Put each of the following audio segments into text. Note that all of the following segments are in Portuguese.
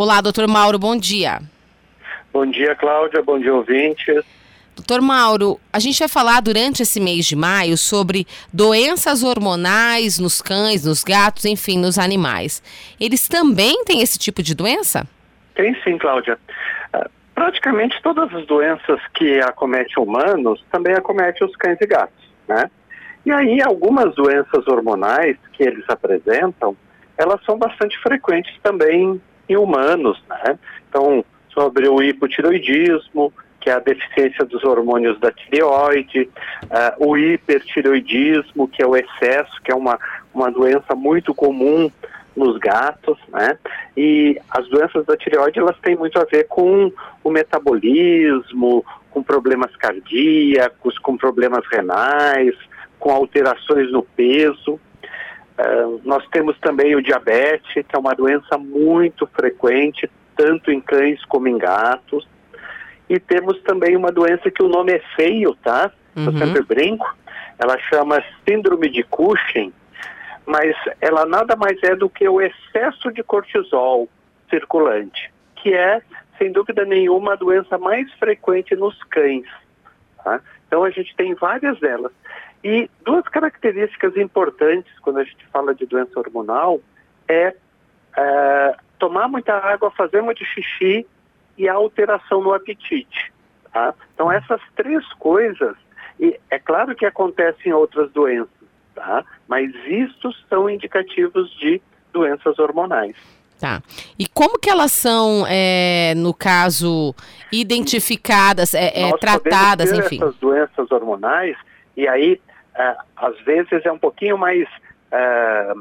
Olá, doutor Mauro, bom dia. Bom dia, Cláudia, bom dia, ouvintes. Doutor Mauro, a gente vai falar durante esse mês de maio sobre doenças hormonais nos cães, nos gatos, enfim, nos animais. Eles também têm esse tipo de doença? Tem sim, Cláudia. Uh, praticamente todas as doenças que acometem humanos também acometem os cães e gatos, né? E aí algumas doenças hormonais que eles apresentam, elas são bastante frequentes também em humanos, né? Então, sobre o hipotiroidismo, que é a deficiência dos hormônios da tireoide, uh, o hipertireoidismo, que é o excesso, que é uma, uma doença muito comum nos gatos, né? E as doenças da tireoide, elas têm muito a ver com o metabolismo, com problemas cardíacos, com problemas renais, com alterações no peso. Uh, nós temos também o diabetes, que é uma doença muito frequente, tanto em cães como em gatos. E temos também uma doença que o nome é feio, tá? Uhum. Eu sempre brinco. Ela chama síndrome de Cushing, mas ela nada mais é do que o excesso de cortisol circulante, que é, sem dúvida nenhuma, a doença mais frequente nos cães. Tá? Então a gente tem várias delas. E duas características importantes quando a gente fala de doença hormonal é, é tomar muita água, fazer muito xixi e a alteração no apetite. Tá? Então essas três coisas, e é claro que acontecem outras doenças, tá? mas istos são indicativos de doenças hormonais. Tá. E como que elas são, é, no caso, identificadas, é, é, tratadas, enfim? Essas doenças hormonais, e aí, é, às vezes, é um pouquinho mais. É,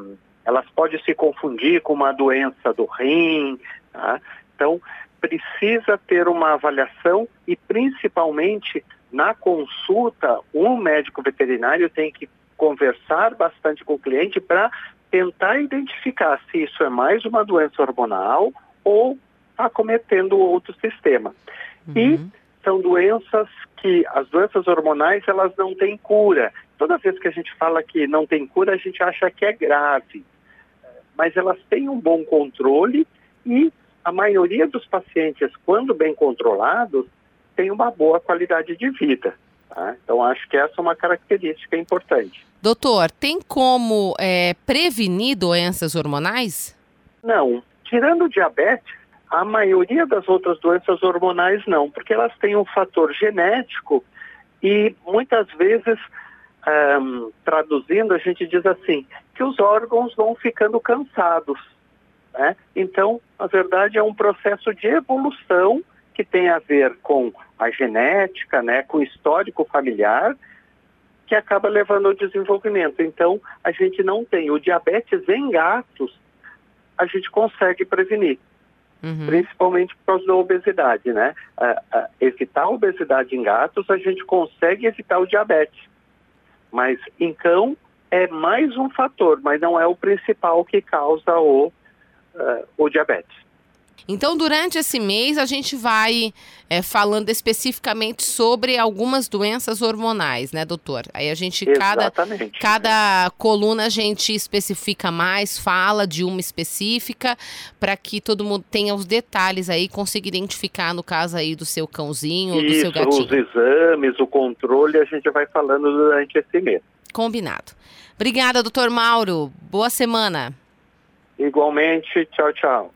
elas podem se confundir com uma doença do rim. Tá? Então, precisa ter uma avaliação e, principalmente, na consulta, um médico veterinário tem que conversar bastante com o cliente para tentar identificar se isso é mais uma doença hormonal ou acometendo outro sistema. Uhum. E são doenças que as doenças hormonais elas não têm cura. Toda vez que a gente fala que não tem cura, a gente acha que é grave. Mas elas têm um bom controle e a maioria dos pacientes, quando bem controlados, tem uma boa qualidade de vida. Tá? Então, acho que essa é uma característica importante. Doutor, tem como é, prevenir doenças hormonais? Não. Tirando o diabetes, a maioria das outras doenças hormonais não, porque elas têm um fator genético e muitas vezes, traduzindo, a gente diz assim, que os órgãos vão ficando cansados. Né? Então, na verdade, é um processo de evolução que tem a ver com a genética, né, com o histórico familiar, que acaba levando ao desenvolvimento. Então, a gente não tem o diabetes em gatos, a gente consegue prevenir. Uhum. Principalmente por causa da obesidade, né? evitar a obesidade em gatos, a gente consegue evitar o diabetes. Mas em cão é mais um fator, mas não é o principal que causa o uh, o diabetes. Então, durante esse mês, a gente vai é, falando especificamente sobre algumas doenças hormonais, né, doutor? Aí a gente, cada, cada coluna, a gente especifica mais, fala de uma específica, para que todo mundo tenha os detalhes aí, consiga identificar, no caso aí, do seu cãozinho ou do seu gatinho. os exames, o controle, a gente vai falando durante esse mês. Combinado. Obrigada, doutor Mauro. Boa semana. Igualmente, tchau, tchau.